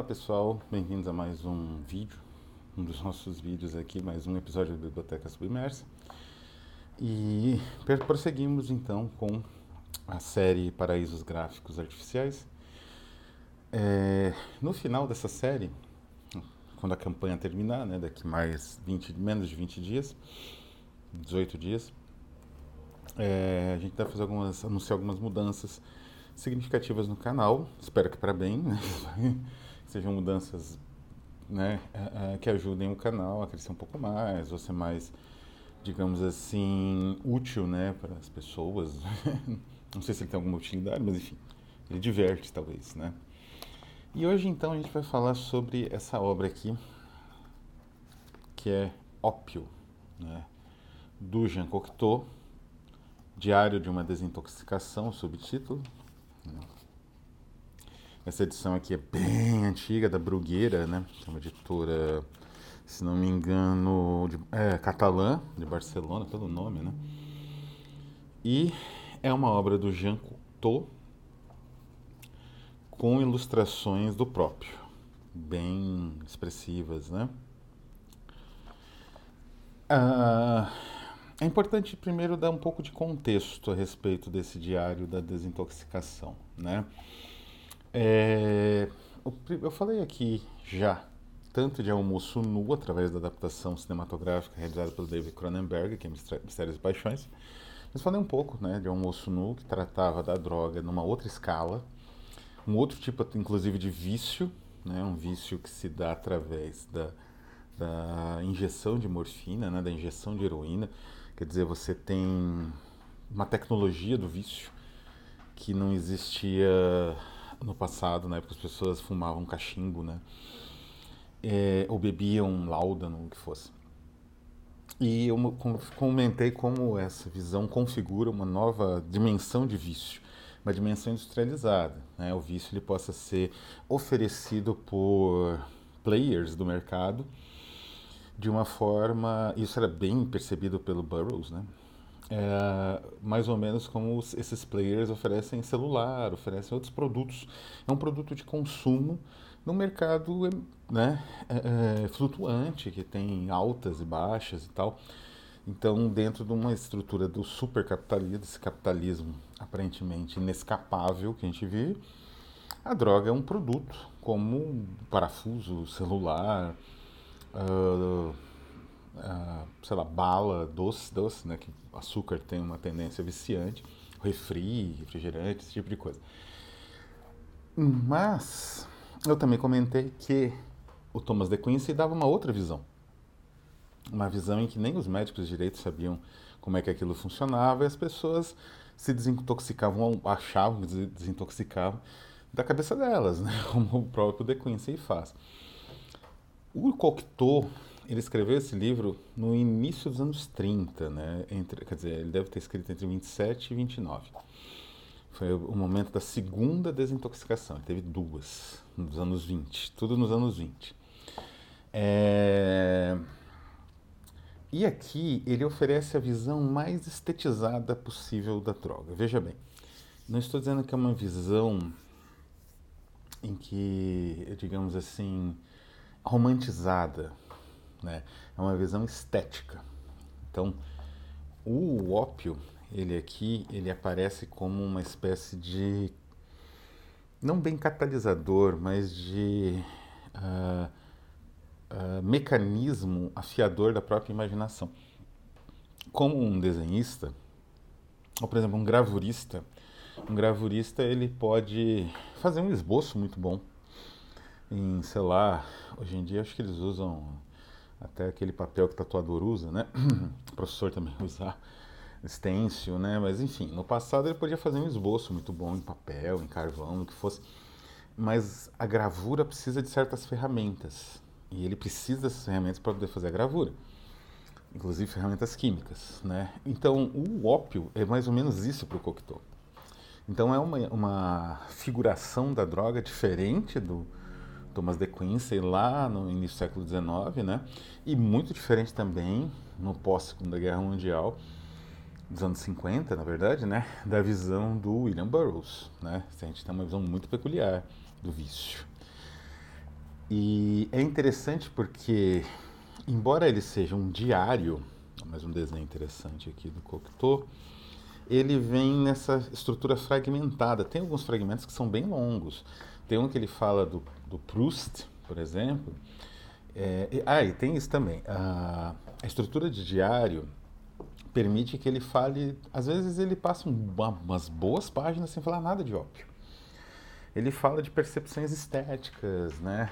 Olá pessoal, bem-vindos a mais um vídeo, um dos nossos vídeos aqui, mais um episódio da Biblioteca Submersa. E prosseguimos então com a série Paraísos Gráficos Artificiais. É, no final dessa série, quando a campanha terminar, né, daqui mais 20, menos de 20 dias, 18 dias, é, a gente vai fazer algumas, anunciar algumas mudanças significativas no canal, espero que para bem, né? sejam mudanças né, que ajudem o canal a crescer um pouco mais, ou ser mais, digamos assim, útil né, para as pessoas. Não sei se ele tem alguma utilidade, mas enfim, ele diverte talvez, né? E hoje então a gente vai falar sobre essa obra aqui, que é Ópio, né, do Jean Cocteau, Diário de uma Desintoxicação, subtítulo, essa edição aqui é bem antiga, da Brugueira, né? É uma editora, se não me engano, de, é, catalã, de Barcelona, pelo nome, né? E é uma obra do Jean Cocteau com ilustrações do próprio, bem expressivas, né? Ah, é importante primeiro dar um pouco de contexto a respeito desse diário da desintoxicação, né? É, eu falei aqui já tanto de Almoço Nu, através da adaptação cinematográfica realizada pelo David Cronenberg, que é Mistérios e Paixões, mas falei um pouco né, de Almoço Nu, que tratava da droga numa outra escala, um outro tipo, inclusive, de vício, né, um vício que se dá através da, da injeção de morfina, né, da injeção de heroína. Quer dizer, você tem uma tecnologia do vício que não existia no passado, na época as pessoas fumavam cachimbo, né? É, ou bebiam láudano, o que fosse. E eu comentei como essa visão configura uma nova dimensão de vício, uma dimensão industrializada. Né? O vício ele possa ser oferecido por players do mercado de uma forma, isso era bem percebido pelo Burroughs, né? É, mais ou menos como os, esses players oferecem celular, oferecem outros produtos. É um produto de consumo no mercado né, é, é, flutuante, que tem altas e baixas e tal. Então, dentro de uma estrutura do supercapitalismo, desse capitalismo aparentemente inescapável que a gente vive, a droga é um produto, como um parafuso, celular, uh, sei lá, bala, doce, doce, né? Que açúcar tem uma tendência viciante, refri, refrigerante, esse tipo de coisa. Mas eu também comentei que o Thomas de Quincey dava uma outra visão. Uma visão em que nem os médicos direito sabiam como é que aquilo funcionava e as pessoas se desintoxicavam, achavam que desintoxicavam da cabeça delas, né? como o próprio De Quincey faz. O Cocteau ele escreveu esse livro no início dos anos 30, né? Entre, quer dizer, ele deve ter escrito entre 27 e 29. Foi o momento da segunda desintoxicação. Ele teve duas nos anos 20, tudo nos anos 20. É... E aqui ele oferece a visão mais estetizada possível da droga. Veja bem, não estou dizendo que é uma visão em que, digamos assim, romantizada né? É uma visão estética. Então, o ópio, ele aqui, ele aparece como uma espécie de não bem catalisador, mas de uh, uh, mecanismo afiador da própria imaginação. Como um desenhista, ou por exemplo um gravurista, um gravurista ele pode fazer um esboço muito bom em, sei lá, hoje em dia acho que eles usam até aquele papel que tatuador usa, né? O professor também usa stencil, né? Mas enfim, no passado ele podia fazer um esboço muito bom em papel, em carvão, no que fosse. Mas a gravura precisa de certas ferramentas. E ele precisa dessas ferramentas para poder fazer a gravura. Inclusive ferramentas químicas, né? Então o ópio é mais ou menos isso para o Cocteau. Então é uma, uma figuração da droga diferente do, Thomas de Quincey lá no início do século XIX, né? E muito diferente também no pós-Segunda Guerra Mundial, dos anos 50, na verdade, né? Da visão do William Burroughs, né? A gente tem uma visão muito peculiar do vício. E é interessante porque, embora ele seja um diário, mais um desenho interessante aqui do Cocteau, ele vem nessa estrutura fragmentada. Tem alguns fragmentos que são bem longos. Tem um que ele fala do, do Proust, por exemplo. É, e, ah, e tem isso também. A, a, estrutura de diário permite que ele fale. Às vezes ele passa uma, umas boas páginas sem falar nada de ópio. Ele fala de percepções estéticas, né?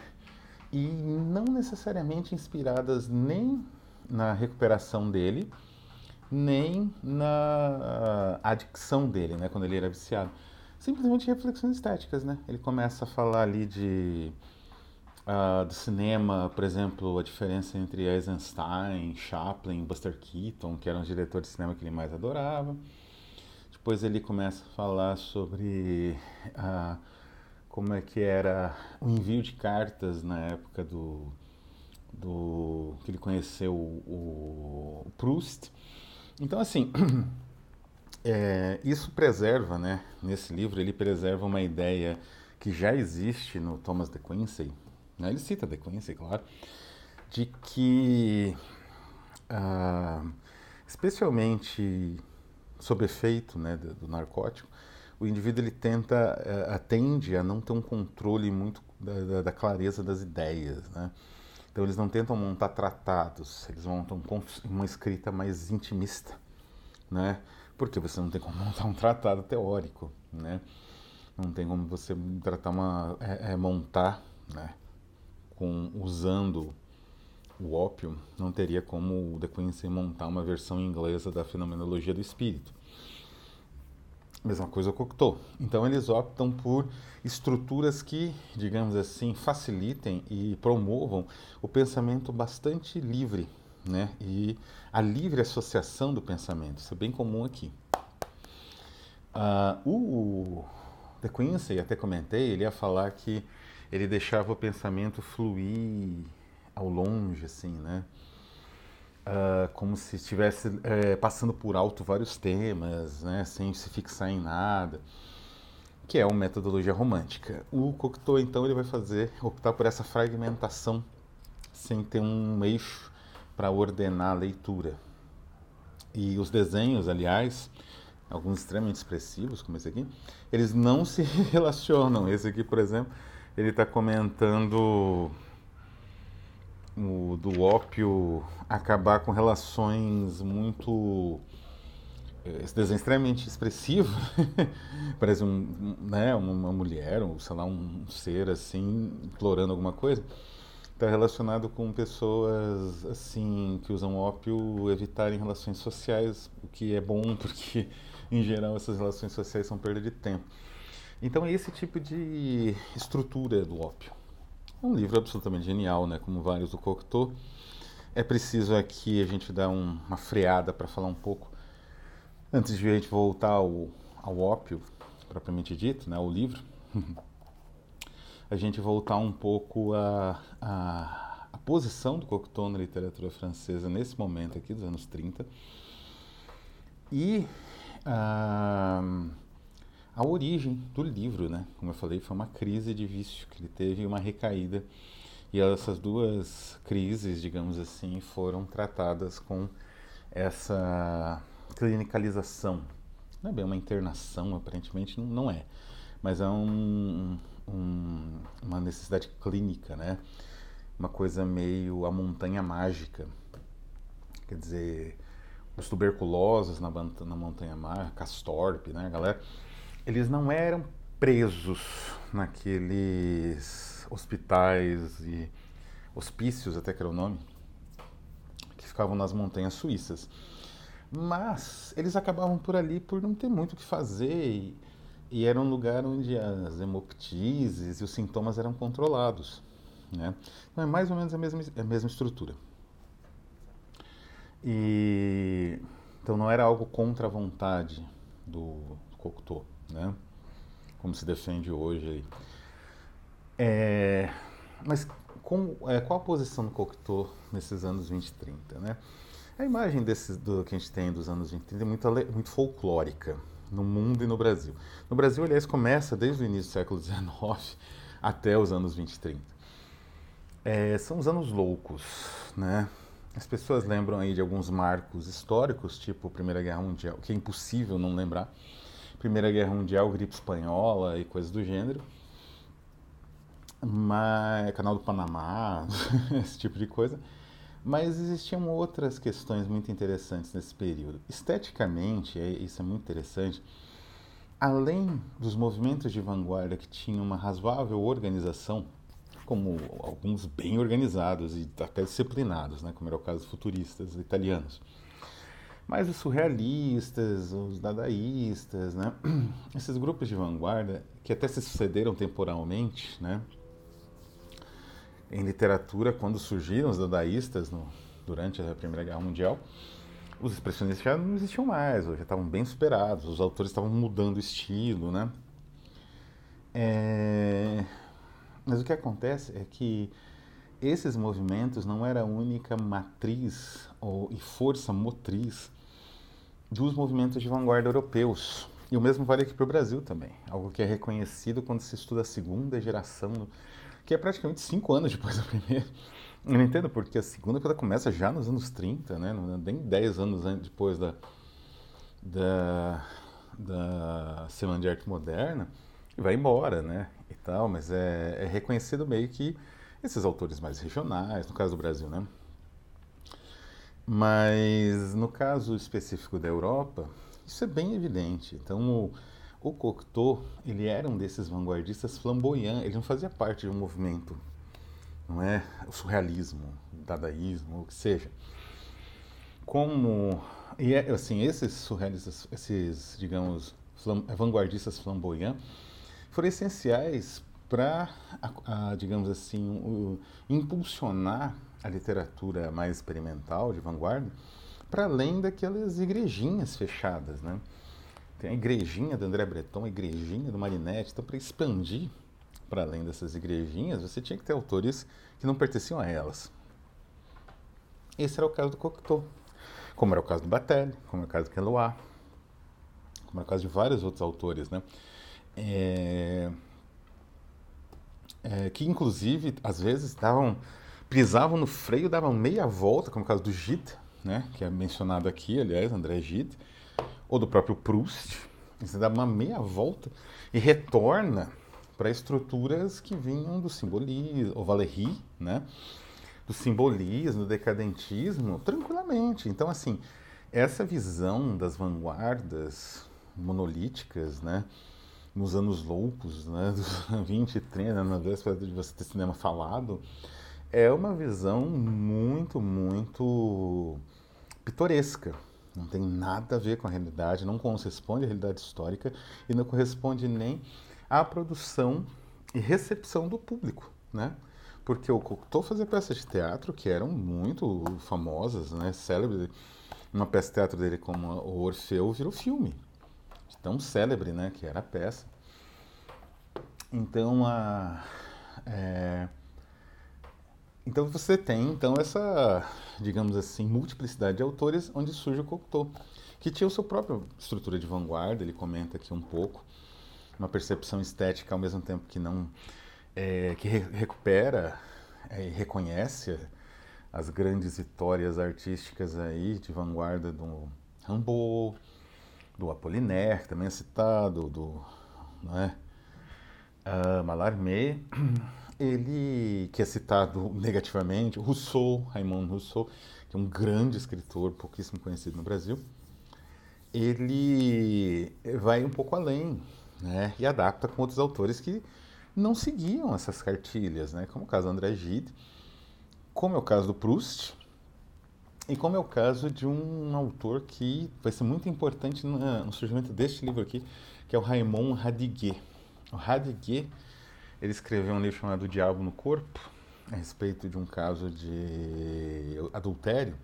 E não necessariamente inspiradas nem na recuperação dele, nem na adicção dele, né, quando ele era viciado. Simplesmente reflexões estéticas, né? Ele começa a falar ali de uh, do cinema, por exemplo, a diferença entre Eisenstein, Chaplin, Buster Keaton, que eram os diretores de cinema que ele mais adorava. Depois ele começa a falar sobre uh, como é que era o envio de cartas na época do, do que ele conheceu o, o Proust então, assim, é, isso preserva, né? Nesse livro, ele preserva uma ideia que já existe no Thomas de Quincey, né? ele cita de Quincey, claro, de que, ah, especialmente sob efeito né, do, do, narcótico, o indivíduo ele tenta, uh, atende a não ter um controle muito da, da, da clareza das ideias, né? Então eles não tentam montar tratados, eles montam uma escrita mais intimista, né? Porque você não tem como montar um tratado teórico, né? Não tem como você tratar uma é, é montar, né? Com usando o ópio, não teria como o De Quincey montar uma versão inglesa da fenomenologia do espírito. Mesma coisa o Cocteau. Então eles optam por estruturas que, digamos assim, facilitem e promovam o pensamento bastante livre, né? E a livre associação do pensamento. Isso é bem comum aqui. Uh, o De Quincey, até comentei, ele ia falar que ele deixava o pensamento fluir ao longe, assim, né? uh, como se estivesse uh, passando por alto vários temas, né, sem se fixar em nada, que é uma metodologia romântica. O Cocteau, então, ele vai fazer, optar por essa fragmentação, sem ter um eixo para ordenar a leitura. E os desenhos, aliás, alguns extremamente expressivos, como esse aqui, eles não se relacionam. Esse aqui, por exemplo, ele está comentando o, do ópio acabar com relações muito eh, esse desenho extremamente expressivo parece um, né, uma mulher ou sei lá um ser assim implorando alguma coisa está relacionado com pessoas assim que usam ópio evitarem relações sociais o que é bom porque em geral essas relações sociais são perda de tempo então é esse tipo de estrutura do ópio é um livro absolutamente genial, né? Como vários do Cocteau. É preciso aqui a gente dar um, uma freada para falar um pouco, antes de a gente voltar ao, ao ópio, propriamente dito, né? O livro. a gente voltar um pouco a, a, a posição do Cocteau na literatura francesa nesse momento aqui, dos anos 30. E... Uh, a origem do livro, né? Como eu falei, foi uma crise de vício que ele teve uma recaída. E essas duas crises, digamos assim, foram tratadas com essa clinicalização. Não é bem uma internação, aparentemente não é, mas é um, um, uma necessidade clínica, né? Uma coisa meio a montanha mágica. Quer dizer, os tuberculosos na, na montanha mágica, Castorp, né, galera? eles não eram presos naqueles hospitais e hospícios, até que era o nome, que ficavam nas montanhas suíças. Mas eles acabavam por ali por não ter muito o que fazer e, e era um lugar onde as hemoptises e os sintomas eram controlados. Né? Então é mais ou menos a mesma, a mesma estrutura. E, então não era algo contra a vontade do Cocteau né? Como se defende hoje. É, mas com, é, qual a posição do Cocteau nesses anos 20 e 30, né? A imagem desse, do que a gente tem dos anos 20 e 30 é muito, muito folclórica no mundo e no Brasil. No Brasil, aliás, começa desde o início do século XIX até os anos 20 e 30. É, são os anos loucos, né? As pessoas lembram aí de alguns marcos históricos, tipo Primeira Guerra Mundial, que é impossível não lembrar. Primeira Guerra Mundial, gripe espanhola e coisas do gênero. Mas, canal do Panamá, esse tipo de coisa. Mas existiam outras questões muito interessantes nesse período. Esteticamente, é, isso é muito interessante, além dos movimentos de vanguarda que tinham uma razoável organização, como alguns bem organizados e até disciplinados, né, como era o caso dos futuristas italianos. Mas os surrealistas, os dadaístas, né, esses grupos de vanguarda que até se sucederam temporalmente, né, em literatura, quando surgiram os dadaístas no, durante a Primeira Guerra Mundial, os expressionistas já não existiam mais, já estavam bem superados, os autores estavam mudando o estilo, né? É... Mas o que acontece é que esses movimentos não era a única matriz ou, e força motriz dos movimentos de vanguarda europeus. E o mesmo vale aqui para o Brasil também, algo que é reconhecido quando se estuda a segunda geração, que é praticamente cinco anos depois da primeira. Eu não entendo porque a segunda ela começa já nos anos 30, né? nem dez anos depois da, da, da Semana de Arte Moderna e vai embora, né? E tal, mas é, é reconhecido meio que esses autores mais regionais, no caso do Brasil, né? Mas no caso específico da Europa, isso é bem evidente. Então, o, o Cocteau, ele era um desses vanguardistas flamboyantes, ele não fazia parte de um movimento, não é? O surrealismo, o dadaísmo, o que seja. Como, e é, assim, esses surrealistas, esses, digamos, flam, vanguardistas flamboyantes, foram essenciais para, digamos assim, o, impulsionar a literatura mais experimental, de vanguarda, para além daquelas igrejinhas fechadas, né? Tem a igrejinha do André Breton, a igrejinha do Marinetti, então para expandir para além dessas igrejinhas, você tinha que ter autores que não pertenciam a elas. Esse era o caso do Cocteau, como era o caso do Batelli, como é o caso do Quelois, como é o caso de vários outros autores, né? é, é, que inclusive às vezes davam, pisavam no freio, davam meia volta, como o caso do Gide, né, que é mencionado aqui, aliás, André Gide, ou do próprio Proust, você dá uma meia volta e retorna para estruturas que vinham do simbolismo, o Valéry, né, do simbolismo, do decadentismo, tranquilamente. Então, assim, essa visão das vanguardas monolíticas, né, nos anos loucos, né, dos 20 e 30, na véspera de você ter cinema falado, é uma visão muito, muito pitoresca. Não tem nada a ver com a realidade, não corresponde à realidade histórica e não corresponde nem à produção e recepção do público, né? Porque o Cocteau fazia peças de teatro que eram muito famosas, né, célebres. Uma peça de teatro dele como o Orfeu virou filme, tão célebre, né, que era a peça. Então, a, é, então você tem então essa, digamos assim, multiplicidade de autores onde surge o Cocteau, que tinha a sua própria estrutura de vanguarda, ele comenta aqui um pouco, uma percepção estética ao mesmo tempo que não é, que re recupera é, e reconhece as grandes vitórias artísticas aí de vanguarda do Rimbaud, do Apollinaire, que também é citado, do né, uh, Mallarmé, ele que é citado negativamente, Rousseau, Raymond Rousseau, que é um grande escritor, pouquíssimo conhecido no Brasil, ele vai um pouco além, né, e adapta com outros autores que não seguiam essas cartilhas, né, como o caso do André Gide, como é o caso do Proust, e como é o caso de um autor que vai ser muito importante no surgimento deste livro aqui, que é o Raymond Radiguet. O Radiguet, ele escreveu um livro chamado Diabo no Corpo, a respeito de um caso de adultério,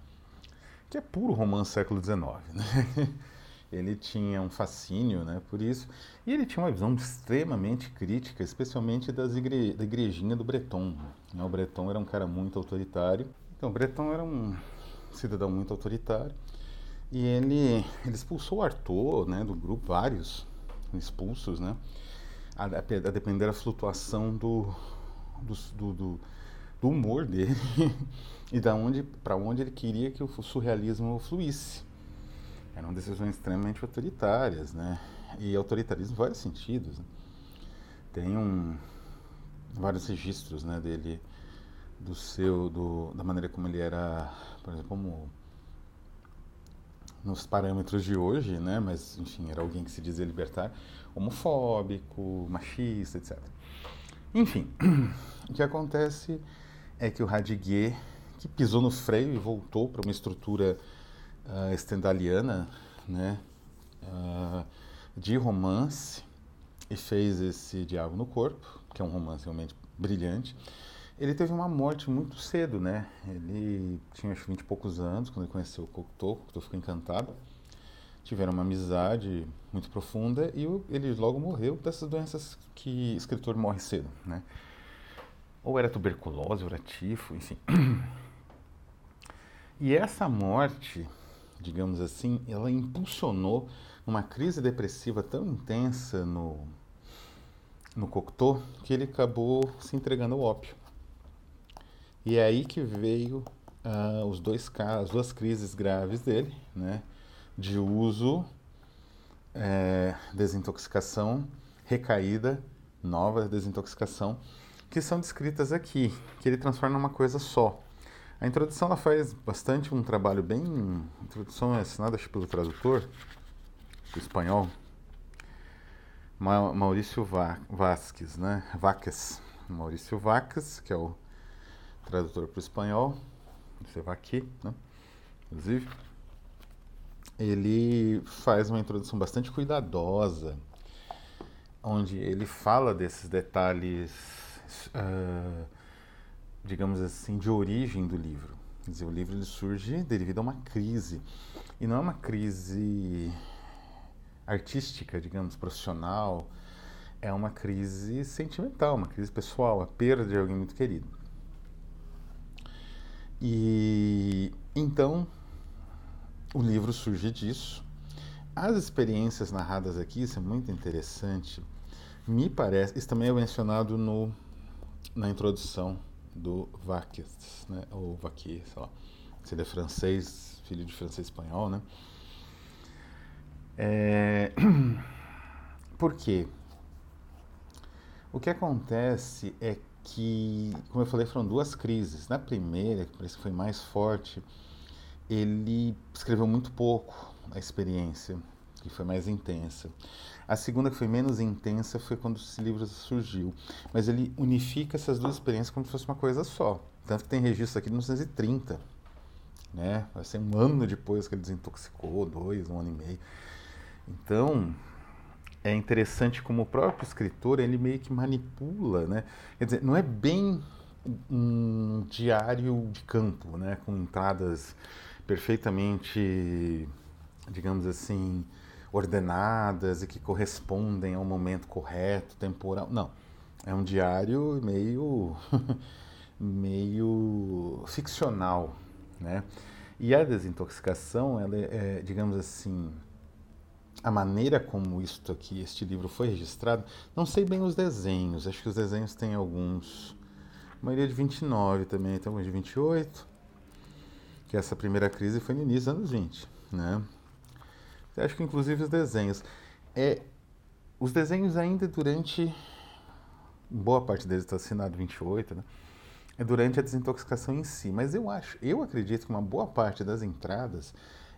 que é puro romance século XIX, né? Ele tinha um fascínio né, por isso, e ele tinha uma visão extremamente crítica, especialmente das igre da igrejinha do Breton. Né? O Breton era um cara muito autoritário. Então, o Breton era um cidadão muito autoritário. E ele, ele expulsou Arthur né, do grupo, vários expulsos, né, a, a depender da flutuação do, do, do, do, humor dele e da onde para onde ele queria que o surrealismo fluísse. Eram decisões extremamente autoritárias, né? E autoritarismo em vários sentidos. Né? Tem um, vários registros, né, dele do seu do, da maneira como ele era, por exemplo, como nos parâmetros de hoje, né, mas enfim, era alguém que se dizia libertar, homofóbico, machista, etc. Enfim, o que acontece é que o Radiguet, que pisou no freio e voltou para uma estrutura uh, stendhaliana, né, uh, de romance, e fez esse Diabo no Corpo, que é um romance realmente brilhante. Ele teve uma morte muito cedo, né? Ele tinha acho 20 e poucos anos quando ele conheceu o Cocteau, o Cocteau ficou encantado. Tiveram uma amizade muito profunda e ele logo morreu dessas doenças que escritor morre cedo, né? Ou era tuberculose, ou era tifo, enfim. E essa morte, digamos assim, ela impulsionou uma crise depressiva tão intensa no, no Cocteau que ele acabou se entregando ao ópio. E é aí que veio uh, os dois as duas crises graves dele, né, de uso, é, desintoxicação, recaída, nova desintoxicação, que são descritas aqui, que ele transforma numa coisa só. A introdução ela faz bastante um trabalho bem. A introdução é assinada pelo tradutor, do espanhol, Maurício Vasques, né? Vaques. Maurício Vaques, que é o tradutor para o espanhol, você vai aqui, né? Inclusive, ele faz uma introdução bastante cuidadosa, onde ele fala desses detalhes, uh, digamos assim, de origem do livro. Quer dizer, o livro ele surge devido a uma crise. E não é uma crise artística, digamos, profissional, é uma crise sentimental, uma crise pessoal, a perda de alguém muito querido. E então o livro surge disso. As experiências narradas aqui, isso é muito interessante. Me parece, isso também é mencionado no, na introdução do Vaques, né? ou Vaquier, sei lá, se ele é francês, filho de francês espanhol, né? É... Por quê? O que acontece é que, como eu falei, foram duas crises. Na primeira, que parece que foi mais forte, ele escreveu muito pouco a experiência, que foi mais intensa. A segunda, que foi menos intensa, foi quando esse livro surgiu. Mas ele unifica essas duas experiências como se fosse uma coisa só. Tanto que tem registro aqui de 1930. Né? Vai ser um ano depois que ele desintoxicou, dois, um ano e meio. Então, é interessante como o próprio escritor, ele meio que manipula, né? Quer dizer, não é bem um diário de campo, né? Com entradas perfeitamente, digamos assim, ordenadas e que correspondem ao momento correto, temporal. Não. É um diário meio meio ficcional, né? E a desintoxicação, ela é, digamos assim, a maneira como isto aqui, este livro foi registrado, não sei bem os desenhos, acho que os desenhos têm alguns, a maioria de 29 também, tem alguns de 28, que essa primeira crise foi no início dos anos 20, né? Eu acho que inclusive os desenhos, é, os desenhos ainda durante, boa parte deles está assinado 28, né? É durante a desintoxicação em si, mas eu acho, eu acredito que uma boa parte das entradas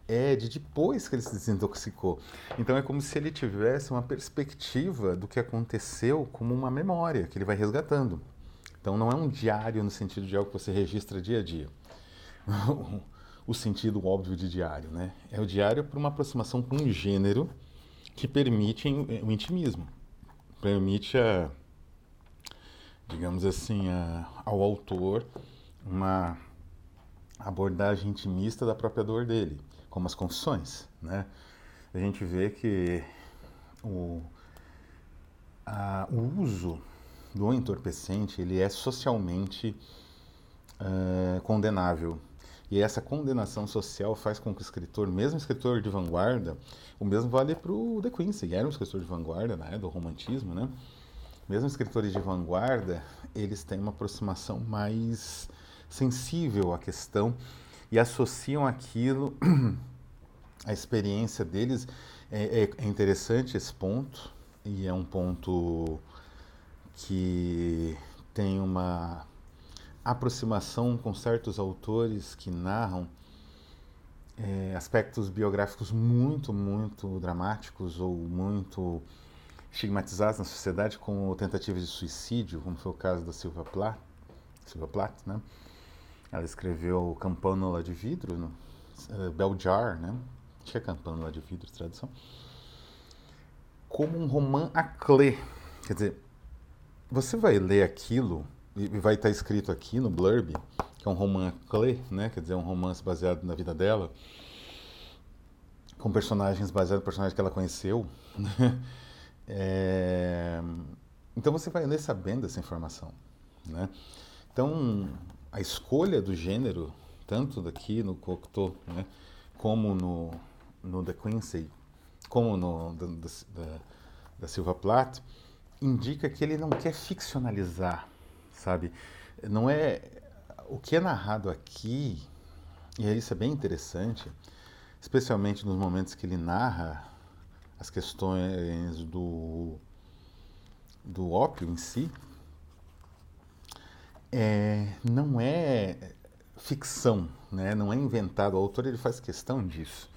é de depois que ele se desintoxicou. Então é como se ele tivesse uma perspectiva do que aconteceu como uma memória que ele vai resgatando. Então não é um diário no sentido de algo que você registra dia a dia. o sentido óbvio de diário, né? É o diário por uma aproximação com um gênero que permite o intimismo, permite a, digamos assim, a, ao autor uma abordagem intimista da própria dor dele como as confissões, né? A gente vê que o, a, o uso do entorpecente ele é socialmente uh, condenável e essa condenação social faz com que o escritor, mesmo escritor de vanguarda, o mesmo vale para o De Quincy, que era um escritor de vanguarda, né, do romantismo, né? mesmo escritores de vanguarda, eles têm uma aproximação mais sensível à questão e associam aquilo à experiência deles. É, é, é interessante esse ponto, e é um ponto que tem uma aproximação com certos autores que narram é, aspectos biográficos muito, muito dramáticos ou muito estigmatizados na sociedade como tentativas de suicídio, como foi o caso da Silva Plath, Plath né? Ela escreveu Campânula de Vidro, no, uh, Bell Jar, né? Acho que é de Vidro, tradução. Como um romance à clé. Quer dizer, você vai ler aquilo e vai estar escrito aqui no blurb que é um romance clé, né? Quer dizer, um romance baseado na vida dela, com personagens baseados no personagem que ela conheceu. Né? É... Então você vai ler sabendo essa informação, né? Então a escolha do gênero, tanto daqui no Cocteau, né, como no, no The Quincy, como no da, da, da Silva Plath, indica que ele não quer ficcionalizar, sabe? Não é o que é narrado aqui, e isso é bem interessante, especialmente nos momentos que ele narra as questões do, do ópio em si, é, não é ficção, né? não é inventado. O autor ele faz questão disso.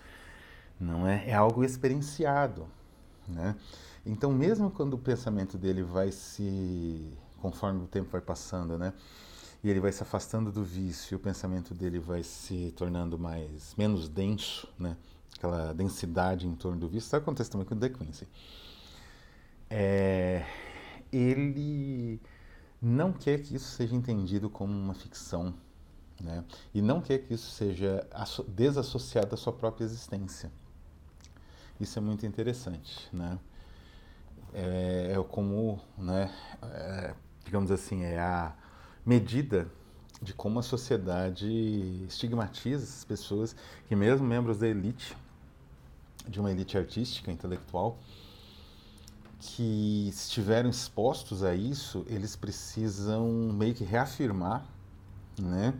Não é, é algo experienciado. Né? Então, mesmo quando o pensamento dele vai se, conforme o tempo vai passando, né? e ele vai se afastando do vício, e o pensamento dele vai se tornando mais menos denso, né? Aquela densidade em torno do vício. Está acontecendo também com o De Quincy. É, ele não quer que isso seja entendido como uma ficção, né? E não quer que isso seja desassociado da sua própria existência. Isso é muito interessante, né? É, é como, né? É, digamos assim, é a medida de como a sociedade estigmatiza essas pessoas que mesmo membros da elite, de uma elite artística, intelectual, que estiveram expostos a isso, eles precisam meio que reafirmar, né,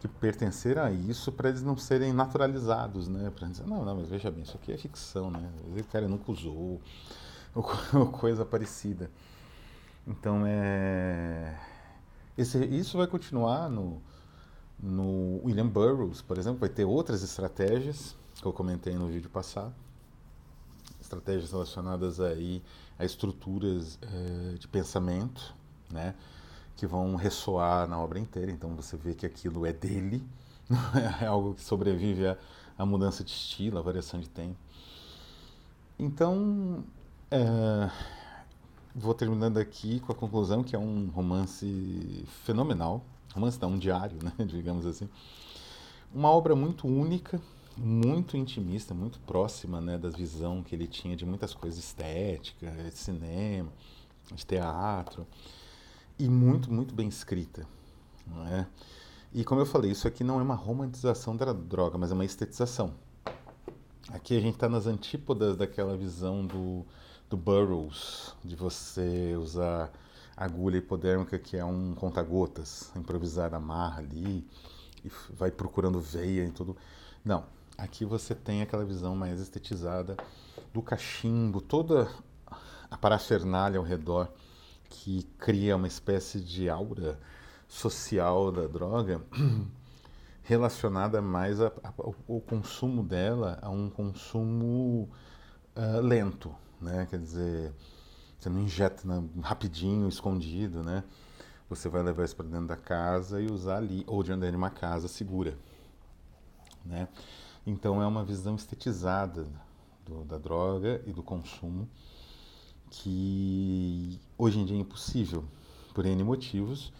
que pertencer a isso para eles não serem naturalizados, né, para dizer, não, não, mas veja bem, isso aqui é ficção, né, o cara nunca usou, ou coisa parecida. Então, é esse, isso vai continuar no, no William Burroughs, por exemplo, vai ter outras estratégias que eu comentei no vídeo passado, estratégias relacionadas aí a estruturas eh, de pensamento, né, que vão ressoar na obra inteira. Então você vê que aquilo é dele, é algo que sobrevive à, mudança de estilo, à variação de tempo. Então, é, vou terminando aqui com a conclusão que é um romance fenomenal, romance não, um diário, né, digamos assim. Uma obra muito única, muito intimista, muito próxima né, da visão que ele tinha de muitas coisas estéticas, de cinema, de teatro, e muito, muito bem escrita. Não é? E como eu falei, isso aqui não é uma romantização da droga, mas é uma estetização. Aqui a gente está nas antípodas daquela visão do do Burroughs, de você usar agulha hipodérmica, que é um conta-gotas, improvisar a marra ali, e vai procurando veia e tudo. Não, aqui você tem aquela visão mais estetizada do cachimbo, toda a parafernália ao redor, que cria uma espécie de aura social da droga, relacionada mais ao consumo dela a um consumo uh, lento, né? Quer dizer, você não injeta né, rapidinho, escondido, né? Você vai levar isso para dentro da casa e usar ali, ou de uma casa segura, né? Então é uma visão estetizada do, da droga e do consumo que hoje em dia é impossível por N motivos,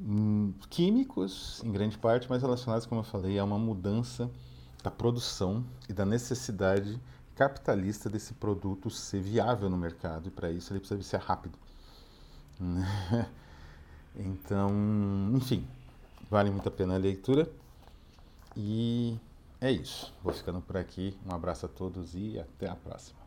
hum, químicos em grande parte, mas relacionados, como eu falei, a uma mudança da produção e da necessidade capitalista desse produto ser viável no mercado e para isso ele precisa ser rápido. então, enfim, vale muito a pena a leitura e é isso. Vou ficando por aqui. Um abraço a todos e até a próxima.